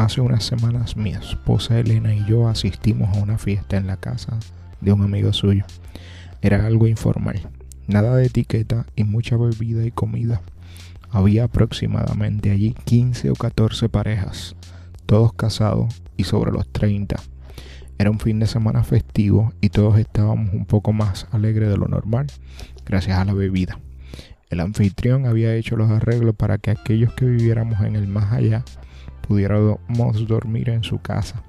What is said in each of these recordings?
Hace unas semanas mi esposa Elena y yo asistimos a una fiesta en la casa de un amigo suyo. Era algo informal, nada de etiqueta y mucha bebida y comida. Había aproximadamente allí 15 o 14 parejas, todos casados y sobre los 30. Era un fin de semana festivo y todos estábamos un poco más alegres de lo normal, gracias a la bebida. El anfitrión había hecho los arreglos para que aquellos que viviéramos en el más allá pudiéramos dormir en su casa.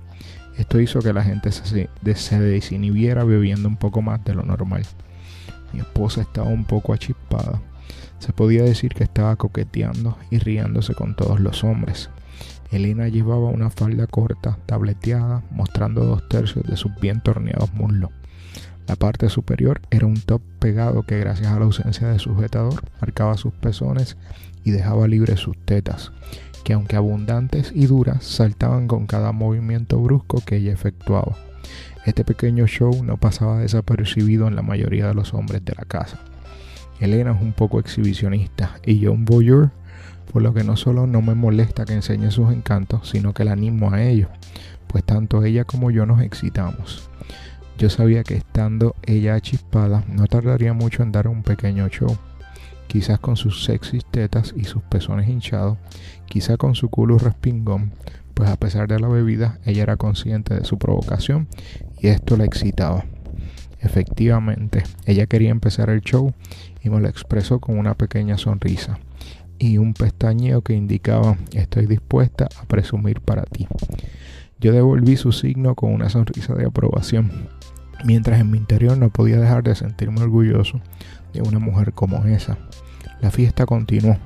Esto hizo que la gente se, se desinhibiera bebiendo un poco más de lo normal. Mi esposa estaba un poco achispada. Se podía decir que estaba coqueteando y riéndose con todos los hombres. Elena llevaba una falda corta, tableteada, mostrando dos tercios de sus bien torneados muslos. La parte superior era un top pegado que gracias a la ausencia de sujetador marcaba sus pezones y dejaba libres sus tetas que aunque abundantes y duras, saltaban con cada movimiento brusco que ella efectuaba. Este pequeño show no pasaba desapercibido en la mayoría de los hombres de la casa. Elena es un poco exhibicionista y yo un voyeur, por lo que no solo no me molesta que enseñe sus encantos, sino que la animo a ello, pues tanto ella como yo nos excitamos. Yo sabía que estando ella chispada no tardaría mucho en dar un pequeño show quizás con sus sexys tetas y sus pezones hinchados, quizá con su culo respingón, pues a pesar de la bebida, ella era consciente de su provocación y esto la excitaba. Efectivamente, ella quería empezar el show y me lo expresó con una pequeña sonrisa y un pestañeo que indicaba estoy dispuesta a presumir para ti. Yo devolví su signo con una sonrisa de aprobación, mientras en mi interior no podía dejar de sentirme orgulloso de una mujer como esa. La fiesta continuó.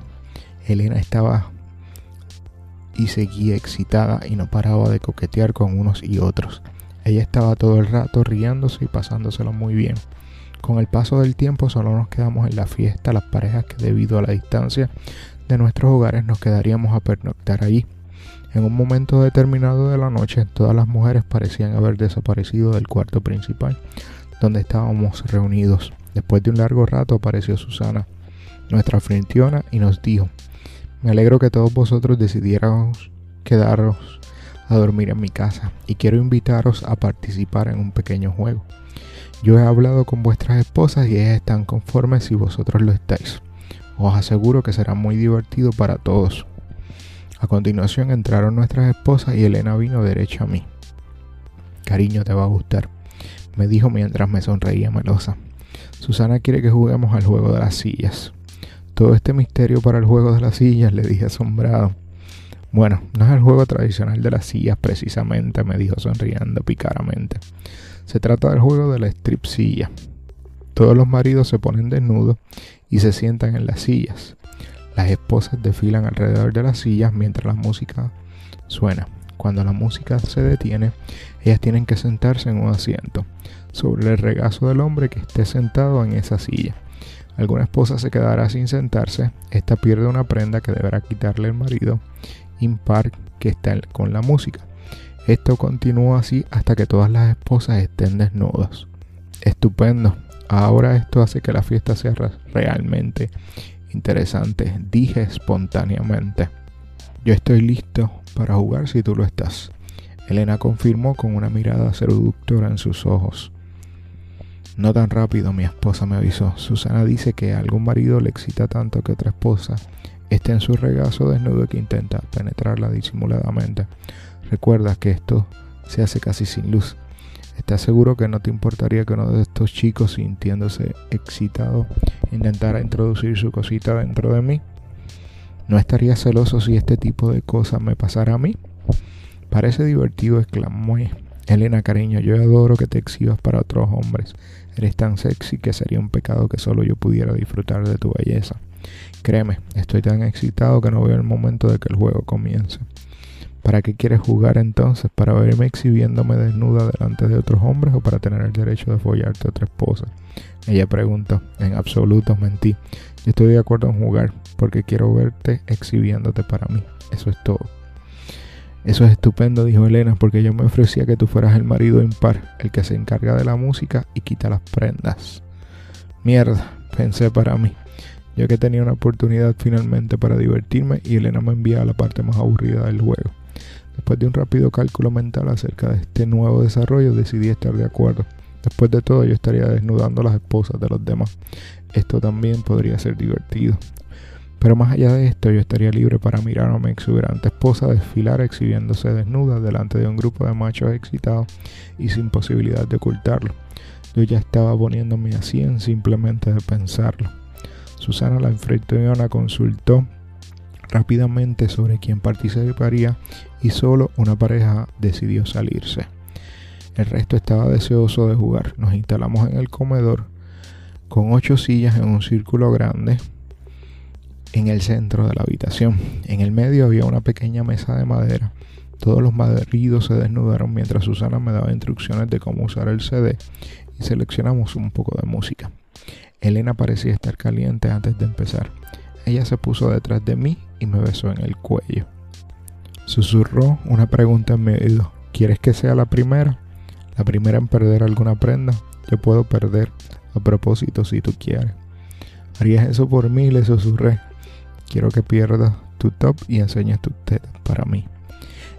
Elena estaba y seguía excitada y no paraba de coquetear con unos y otros. Ella estaba todo el rato riéndose y pasándoselo muy bien. Con el paso del tiempo solo nos quedamos en la fiesta las parejas que debido a la distancia de nuestros hogares nos quedaríamos a pernoctar allí. En un momento determinado de la noche todas las mujeres parecían haber desaparecido del cuarto principal donde estábamos reunidos. Después de un largo rato apareció Susana, nuestra anfitriona, y nos dijo, me alegro que todos vosotros decidiéramos quedaros a dormir en mi casa y quiero invitaros a participar en un pequeño juego. Yo he hablado con vuestras esposas y ellas están conformes si vosotros lo estáis. Os aseguro que será muy divertido para todos. A continuación entraron nuestras esposas y Elena vino derecho a mí. Cariño, te va a gustar, me dijo mientras me sonreía melosa. Susana quiere que juguemos al juego de las sillas. Todo este misterio para el juego de las sillas, le dije asombrado. Bueno, no es el juego tradicional de las sillas precisamente, me dijo sonriendo picaramente. Se trata del juego de la strip silla. Todos los maridos se ponen desnudos y se sientan en las sillas. Las esposas desfilan alrededor de las sillas mientras la música suena. Cuando la música se detiene, ellas tienen que sentarse en un asiento sobre el regazo del hombre que esté sentado en esa silla. Alguna esposa se quedará sin sentarse, esta pierde una prenda que deberá quitarle el marido impar que está con la música. Esto continúa así hasta que todas las esposas estén desnudas. Estupendo. Ahora esto hace que la fiesta sea realmente interesante, dije espontáneamente. Yo estoy listo para jugar si tú lo estás. Elena confirmó con una mirada seductora en sus ojos. No tan rápido, mi esposa me avisó. Susana dice que a algún marido le excita tanto que otra esposa esté en su regazo desnudo que intenta penetrarla disimuladamente. Recuerda que esto se hace casi sin luz. ¿Estás seguro que no te importaría que uno de estos chicos, sintiéndose excitado, intentara introducir su cosita dentro de mí? ¿No estaría celoso si este tipo de cosas me pasara a mí? Parece divertido, exclamó Elena, cariño, yo adoro que te exhibas para otros hombres. Eres tan sexy que sería un pecado que solo yo pudiera disfrutar de tu belleza. Créeme, estoy tan excitado que no veo el momento de que el juego comience. ¿Para qué quieres jugar entonces? ¿Para verme exhibiéndome desnuda delante de otros hombres o para tener el derecho de follarte a otra esposa? Ella preguntó. En absoluto mentí. Yo estoy de acuerdo en jugar porque quiero verte exhibiéndote para mí. Eso es todo. Eso es estupendo, dijo Elena, porque yo me ofrecía que tú fueras el marido impar, el que se encarga de la música y quita las prendas. Mierda, pensé para mí. Yo que tenía una oportunidad finalmente para divertirme y Elena me envía a la parte más aburrida del juego. Después de un rápido cálculo mental acerca de este nuevo desarrollo, decidí estar de acuerdo. Después de todo, yo estaría desnudando a las esposas de los demás. Esto también podría ser divertido. Pero más allá de esto, yo estaría libre para mirar a mi exuberante esposa desfilar exhibiéndose desnuda delante de un grupo de machos excitados y sin posibilidad de ocultarlo. Yo ya estaba poniéndome así en simplemente de pensarlo. Susana la anfitriona consultó rápidamente sobre quién participaría y solo una pareja decidió salirse. El resto estaba deseoso de jugar. Nos instalamos en el comedor con ocho sillas en un círculo grande en el centro de la habitación. En el medio había una pequeña mesa de madera. Todos los maridos se desnudaron mientras Susana me daba instrucciones de cómo usar el CD y seleccionamos un poco de música. Elena parecía estar caliente antes de empezar. Ella se puso detrás de mí y me besó en el cuello. Susurró una pregunta en mi oído. ¿Quieres que sea la primera? La primera en perder alguna prenda. Yo puedo perder a propósito si tú quieres. ¿Harías eso por mí? Le susurré. Quiero que pierdas tu top y enseñes tus tetas para mí.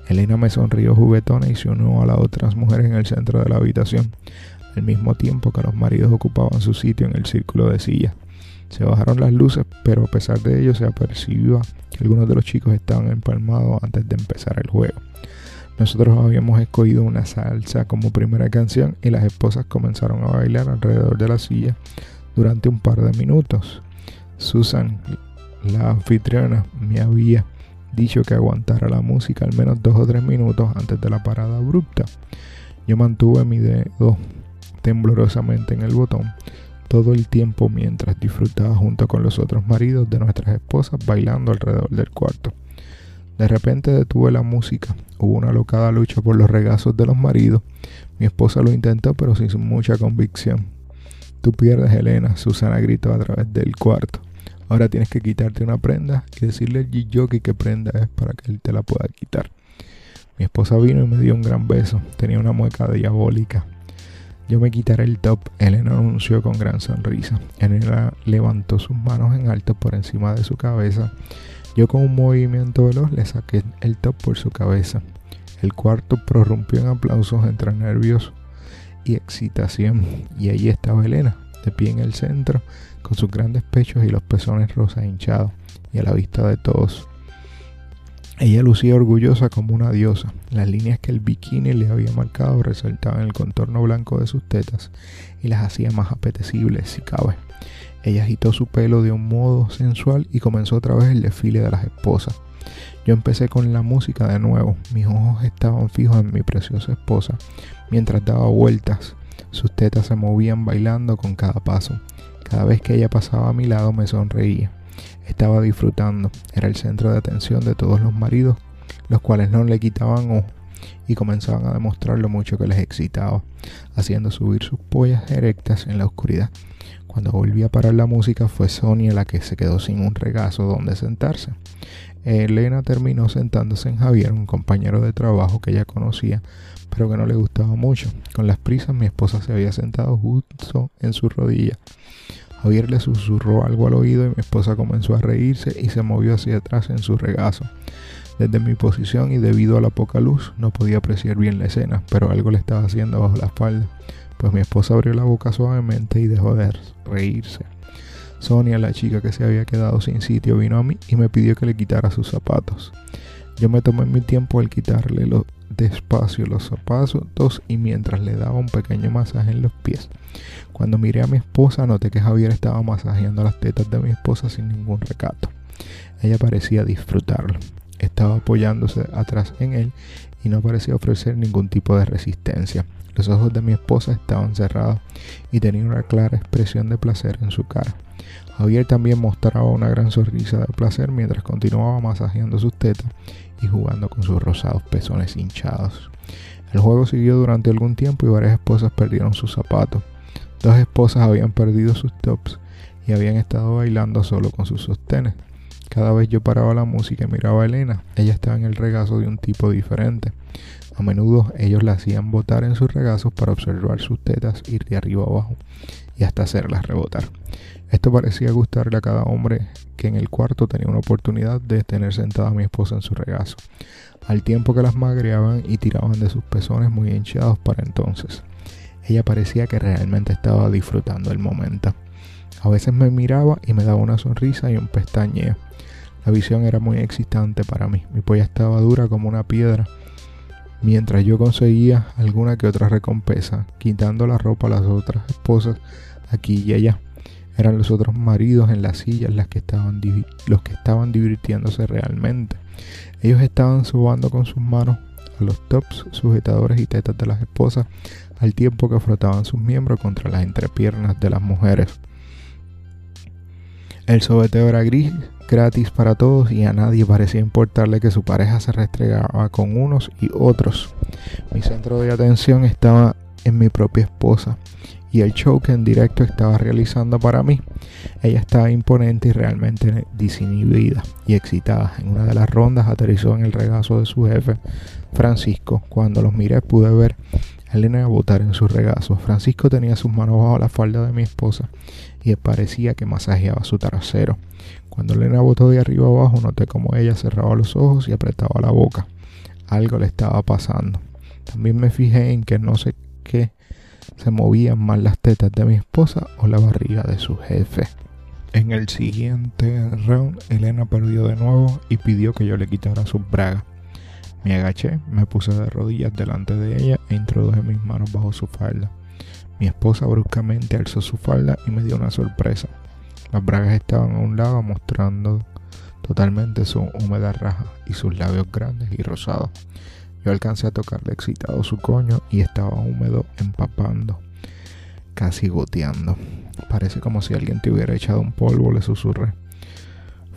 Elena me sonrió juguetona y se unió a las otras mujeres en el centro de la habitación, al mismo tiempo que los maridos ocupaban su sitio en el círculo de sillas. Se bajaron las luces, pero a pesar de ello se apercibía que algunos de los chicos estaban empalmados antes de empezar el juego. Nosotros habíamos escogido una salsa como primera canción y las esposas comenzaron a bailar alrededor de la silla durante un par de minutos. Susan la anfitriona me había dicho que aguantara la música al menos dos o tres minutos antes de la parada abrupta. Yo mantuve mi dedo temblorosamente en el botón todo el tiempo mientras disfrutaba junto con los otros maridos de nuestras esposas bailando alrededor del cuarto. De repente detuve la música. Hubo una locada lucha por los regazos de los maridos. Mi esposa lo intentó, pero sin mucha convicción. Tú pierdes, Elena, Susana gritó a través del cuarto. Ahora tienes que quitarte una prenda y decirle al G-Jockey qué prenda es para que él te la pueda quitar. Mi esposa vino y me dio un gran beso. Tenía una mueca diabólica. Yo me quitaré el top, Elena anunció con gran sonrisa. Elena levantó sus manos en alto por encima de su cabeza. Yo con un movimiento veloz le saqué el top por su cabeza. El cuarto prorrumpió en aplausos entre nervios y excitación. Y allí estaba Elena, de pie en el centro, con sus grandes pechos y los pezones rosas hinchados, y a la vista de todos. Ella lucía orgullosa como una diosa. Las líneas que el bikini le había marcado resaltaban el contorno blanco de sus tetas y las hacía más apetecibles si cabe. Ella agitó su pelo de un modo sensual y comenzó otra vez el desfile de las esposas. Yo empecé con la música de nuevo. Mis ojos estaban fijos en mi preciosa esposa mientras daba vueltas. Sus tetas se movían bailando con cada paso. Cada vez que ella pasaba a mi lado me sonreía. Estaba disfrutando. Era el centro de atención de todos los maridos, los cuales no le quitaban ojo y comenzaban a demostrar lo mucho que les excitaba, haciendo subir sus pollas erectas en la oscuridad. Cuando volví a parar la música fue Sonia la que se quedó sin un regazo donde sentarse. Elena terminó sentándose en Javier, un compañero de trabajo que ella conocía, pero que no le gustaba mucho. Con las prisas mi esposa se había sentado justo en su rodilla. Javier le susurró algo al oído y mi esposa comenzó a reírse y se movió hacia atrás en su regazo. Desde mi posición y debido a la poca luz no podía apreciar bien la escena, pero algo le estaba haciendo bajo la espalda, pues mi esposa abrió la boca suavemente y dejó de reírse. Sonia, la chica que se había quedado sin sitio, vino a mí y me pidió que le quitara sus zapatos. Yo me tomé mi tiempo al quitarle los despacio los zapatos y mientras le daba un pequeño masaje en los pies. Cuando miré a mi esposa noté que Javier estaba masajeando las tetas de mi esposa sin ningún recato. Ella parecía disfrutarlo. Estaba apoyándose atrás en él y no parecía ofrecer ningún tipo de resistencia. Los ojos de mi esposa estaban cerrados y tenía una clara expresión de placer en su cara. Javier también mostraba una gran sonrisa de placer mientras continuaba masajeando sus tetas y jugando con sus rosados pezones hinchados. El juego siguió durante algún tiempo y varias esposas perdieron sus zapatos. Dos esposas habían perdido sus tops y habían estado bailando solo con sus sostenes. Cada vez yo paraba la música y miraba a Elena, ella estaba en el regazo de un tipo diferente. A menudo ellos la hacían botar en sus regazos para observar sus tetas ir de arriba abajo y hasta hacerlas rebotar. Esto parecía gustarle a cada hombre que en el cuarto tenía una oportunidad de tener sentada a mi esposa en su regazo, al tiempo que las magreaban y tiraban de sus pezones muy hinchados para entonces. Ella parecía que realmente estaba disfrutando el momento. A veces me miraba y me daba una sonrisa y un pestañeo. La visión era muy excitante para mí. Mi polla estaba dura como una piedra. Mientras yo conseguía alguna que otra recompensa, quitando la ropa a las otras esposas aquí y allá. Eran los otros maridos en las sillas las que estaban los que estaban divirtiéndose realmente. Ellos estaban subando con sus manos a los tops, sujetadores y tetas de las esposas, al tiempo que frotaban sus miembros contra las entrepiernas de las mujeres. El sobeteo era gris, gratis para todos y a nadie parecía importarle que su pareja se restregaba con unos y otros. Mi centro de atención estaba en mi propia esposa y el show que en directo estaba realizando para mí. Ella estaba imponente y realmente disinhibida y excitada. En una de las rondas aterrizó en el regazo de su jefe, Francisco. Cuando los miré pude ver a Elena botar en su regazo. Francisco tenía sus manos bajo la falda de mi esposa y parecía que masajeaba su trasero. Cuando Elena botó de arriba abajo noté como ella cerraba los ojos y apretaba la boca. Algo le estaba pasando. También me fijé en que no sé qué se movían más las tetas de mi esposa o la barriga de su jefe. En el siguiente round, Elena perdió de nuevo y pidió que yo le quitara sus bragas. Me agaché, me puse de rodillas delante de ella e introduje mis manos bajo su falda. Mi esposa bruscamente alzó su falda y me dio una sorpresa. Las bragas estaban a un lado mostrando totalmente su húmeda raja y sus labios grandes y rosados. Yo alcancé a tocarle excitado su coño y estaba húmedo, empapando, casi goteando. Parece como si alguien te hubiera echado un polvo, le susurré.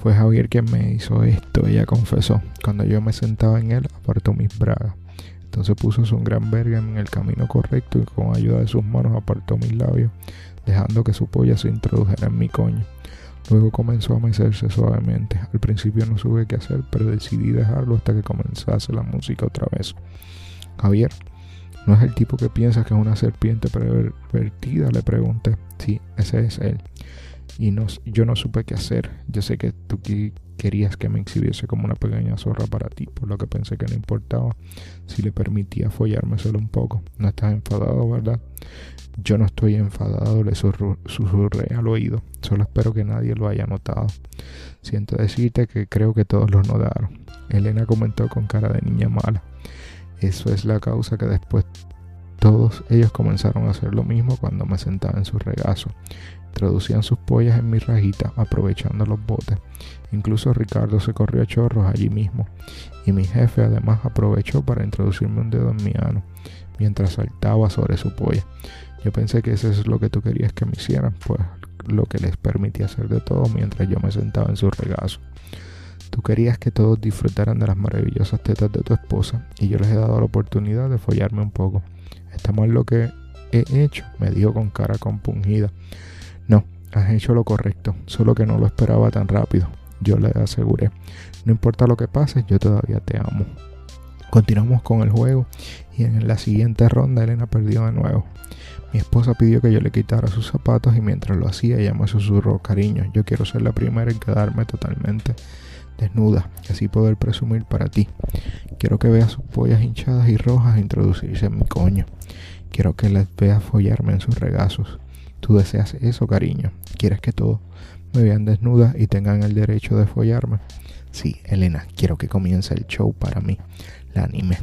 Fue Javier quien me hizo esto, ella confesó. Cuando yo me sentaba en él, apartó mis bragas. Entonces puso su gran verga en el camino correcto y con ayuda de sus manos apartó mis labios, dejando que su polla se introdujera en mi coño. Luego comenzó a mecerse suavemente. Al principio no supe qué hacer, pero decidí dejarlo hasta que comenzase la música otra vez. Javier, ¿no es el tipo que piensas que es una serpiente pervertida? Le pregunté. Sí, ese es él. Y no, yo no supe qué hacer. Yo sé que tú querías que me exhibiese como una pequeña zorra para ti, por lo que pensé que no importaba si le permitía follarme solo un poco. No estás enfadado, ¿verdad? Yo no estoy enfadado, le susurré al oído. Solo espero que nadie lo haya notado. Siento decirte que creo que todos lo notaron. Elena comentó con cara de niña mala. Eso es la causa que después todos ellos comenzaron a hacer lo mismo cuando me sentaba en su regazo. Introducían sus pollas en mi rajita, aprovechando los botes. Incluso Ricardo se corrió a chorros allí mismo. Y mi jefe además aprovechó para introducirme un dedo en mi ano, mientras saltaba sobre su polla. Yo pensé que eso es lo que tú querías que me hicieran, pues lo que les permitía hacer de todo mientras yo me sentaba en su regazo. Tú querías que todos disfrutaran de las maravillosas tetas de tu esposa y yo les he dado la oportunidad de follarme un poco. ¿Está mal lo que he hecho? Me dijo con cara compungida. No, has hecho lo correcto, solo que no lo esperaba tan rápido. Yo le aseguré. No importa lo que pase, yo todavía te amo. Continuamos con el juego y en la siguiente ronda Elena perdió de nuevo. Mi esposa pidió que yo le quitara sus zapatos y mientras lo hacía ella me susurró, cariño, yo quiero ser la primera en quedarme totalmente desnuda y así poder presumir para ti. Quiero que veas sus pollas hinchadas y rojas introducirse en mi coño. Quiero que las veas follarme en sus regazos. Tú deseas eso, cariño. Quieres que todos me vean desnuda y tengan el derecho de follarme. Sí, Elena, quiero que comience el show para mí. La animé.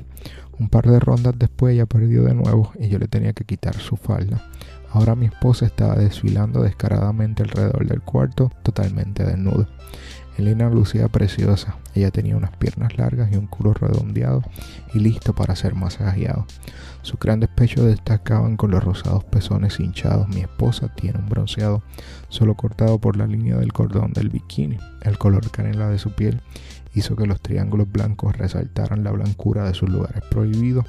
Un par de rondas después ella perdió de nuevo y yo le tenía que quitar su falda. Ahora mi esposa estaba desfilando descaradamente alrededor del cuarto, totalmente desnuda. Elena lucía preciosa. Ella tenía unas piernas largas y un culo redondeado y listo para ser masajeado. Sus grandes pechos destacaban con los rosados pezones hinchados. Mi esposa tiene un bronceado solo cortado por la línea del cordón del bikini. El color canela de su piel hizo que los triángulos blancos resaltaran la blancura de sus lugares prohibidos,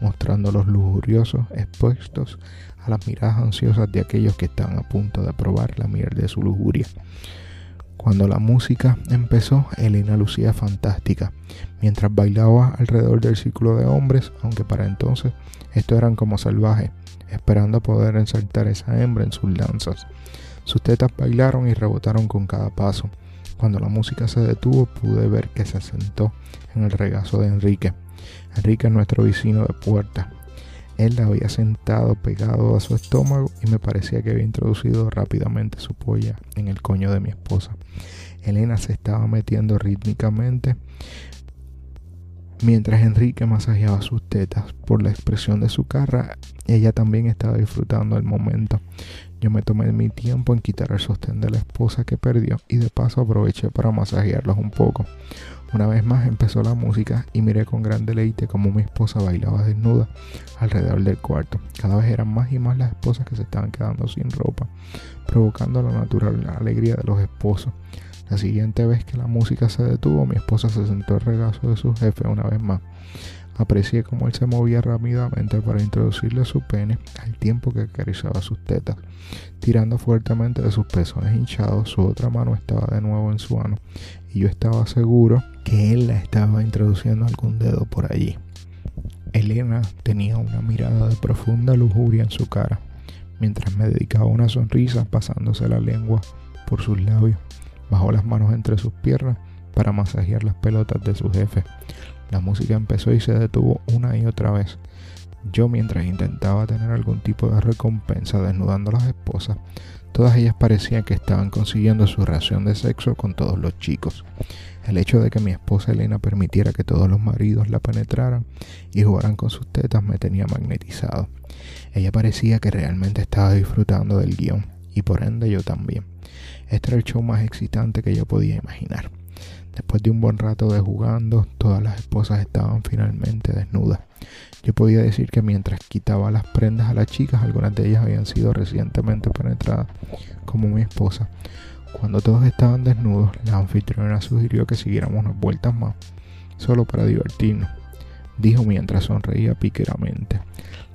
mostrando los lujuriosos expuestos a las miradas ansiosas de aquellos que estaban a punto de probar la miel de su lujuria. Cuando la música empezó, Elena lucía fantástica, mientras bailaba alrededor del círculo de hombres, aunque para entonces estos eran como salvajes, esperando poder ensaltar esa hembra en sus lanzas. Sus tetas bailaron y rebotaron con cada paso. Cuando la música se detuvo, pude ver que se sentó en el regazo de Enrique. Enrique es nuestro vecino de puerta. Él la había sentado pegado a su estómago y me parecía que había introducido rápidamente su polla en el coño de mi esposa. Elena se estaba metiendo rítmicamente mientras Enrique masajeaba sus tetas. Por la expresión de su cara, ella también estaba disfrutando el momento. Yo me tomé mi tiempo en quitar el sostén de la esposa que perdió y de paso aproveché para masajearlos un poco. Una vez más empezó la música y miré con gran deleite cómo mi esposa bailaba desnuda alrededor del cuarto. Cada vez eran más y más las esposas que se estaban quedando sin ropa, provocando la natural alegría de los esposos. La siguiente vez que la música se detuvo, mi esposa se sentó al regazo de su jefe una vez más. Aprecié cómo él se movía rápidamente para introducirle su pene al tiempo que acariciaba sus tetas. Tirando fuertemente de sus pezones hinchados, su otra mano estaba de nuevo en su ano y yo estaba seguro que él la estaba introduciendo algún dedo por allí. Elena tenía una mirada de profunda lujuria en su cara, mientras me dedicaba una sonrisa pasándose la lengua por sus labios. Bajó las manos entre sus piernas para masajear las pelotas de su jefe. La música empezó y se detuvo una y otra vez. Yo mientras intentaba tener algún tipo de recompensa desnudando a las esposas, todas ellas parecían que estaban consiguiendo su ración de sexo con todos los chicos. El hecho de que mi esposa Elena permitiera que todos los maridos la penetraran y jugaran con sus tetas me tenía magnetizado. Ella parecía que realmente estaba disfrutando del guion y por ende yo también. Este era el show más excitante que yo podía imaginar. Después de un buen rato de jugando, todas las esposas estaban finalmente desnudas. Yo podía decir que mientras quitaba las prendas a las chicas, algunas de ellas habían sido recientemente penetradas, como mi esposa. Cuando todos estaban desnudos, la anfitriona sugirió que siguiéramos unas vueltas más, solo para divertirnos, dijo mientras sonreía piqueramente.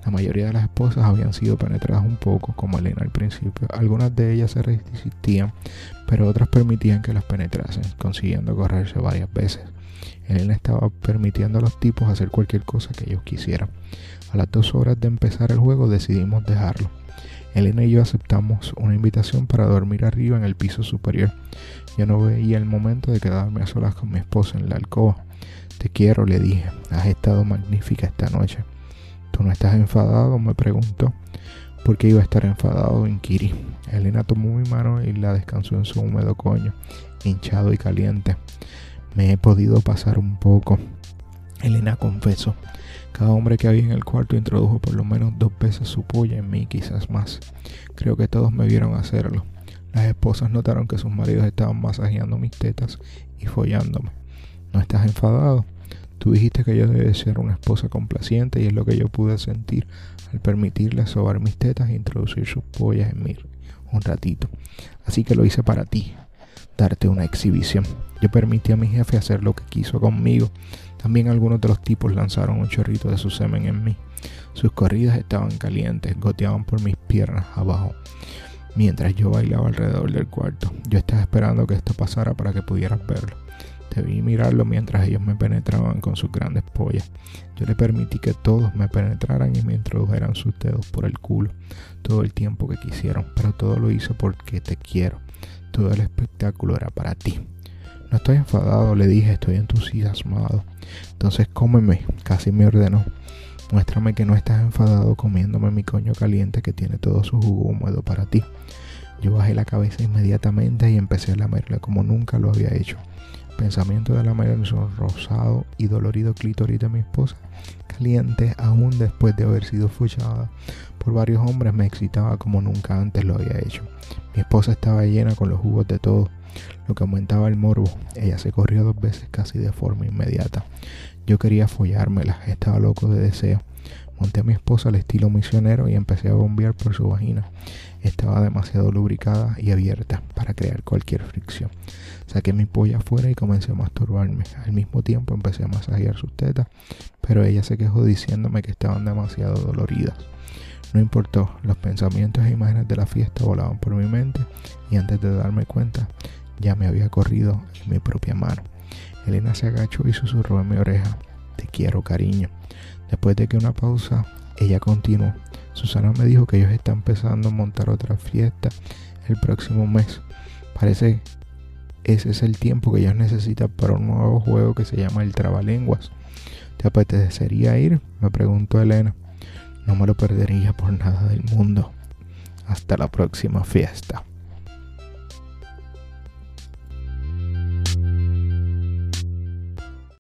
La mayoría de las esposas habían sido penetradas un poco, como Elena al principio. Algunas de ellas se resistían, pero otras permitían que las penetrasen, consiguiendo correrse varias veces. Elena estaba permitiendo a los tipos hacer cualquier cosa que ellos quisieran. A las dos horas de empezar el juego decidimos dejarlo. Elena y yo aceptamos una invitación para dormir arriba en el piso superior. Yo no veía el momento de quedarme a solas con mi esposa en la alcoba. Te quiero, le dije. Has estado magnífica esta noche. ¿Tú no estás enfadado? me preguntó. ¿Por qué iba a estar enfadado? inquirí. Elena tomó mi mano y la descansó en su húmedo coño, hinchado y caliente. Me he podido pasar un poco. Elena confesó. Cada hombre que había en el cuarto introdujo por lo menos dos veces su polla en mí, quizás más. Creo que todos me vieron hacerlo. Las esposas notaron que sus maridos estaban masajeando mis tetas y follándome. ¿No estás enfadado? Tú dijiste que yo debía ser una esposa complaciente y es lo que yo pude sentir al permitirle sobar mis tetas e introducir sus pollas en mí un ratito. Así que lo hice para ti, darte una exhibición. Yo permití a mi jefe hacer lo que quiso conmigo. También algunos de los tipos lanzaron un chorrito de su semen en mí. Sus corridas estaban calientes, goteaban por mis piernas abajo. Mientras yo bailaba alrededor del cuarto, yo estaba esperando que esto pasara para que pudieras verlo. Te vi mirarlo mientras ellos me penetraban con sus grandes pollas. Yo le permití que todos me penetraran y me introdujeran sus dedos por el culo todo el tiempo que quisieron, pero todo lo hice porque te quiero. Todo el espectáculo era para ti. No estoy enfadado, le dije, estoy entusiasmado. Entonces cómeme, casi me ordenó. Muéstrame que no estás enfadado comiéndome mi coño caliente que tiene todo su jugo húmedo para ti. Yo bajé la cabeza inmediatamente y empecé a lamerle como nunca lo había hecho pensamiento de la mayor rosado y dolorido clítoris de mi esposa, caliente aún después de haber sido fuchada por varios hombres, me excitaba como nunca antes lo había hecho. Mi esposa estaba llena con los jugos de todo. lo que aumentaba el morbo. Ella se corrió dos veces casi de forma inmediata. Yo quería follármela, estaba loco de deseo. Monté a mi esposa al estilo misionero y empecé a bombear por su vagina. Estaba demasiado lubricada y abierta para crear cualquier fricción. Saqué mi polla afuera y comencé a masturbarme. Al mismo tiempo empecé a masajear sus tetas, pero ella se quejó diciéndome que estaban demasiado doloridas. No importó, los pensamientos e imágenes de la fiesta volaban por mi mente y antes de darme cuenta ya me había corrido en mi propia mano. Elena se agachó y susurró en mi oreja, te quiero cariño. Después de que una pausa, ella continuó. Susana me dijo que ellos están empezando a montar otra fiesta el próximo mes. Parece ese es el tiempo que ellos necesitan para un nuevo juego que se llama el Trabalenguas. ¿Te apetecería ir? Me preguntó Elena. No me lo perdería por nada del mundo. Hasta la próxima fiesta.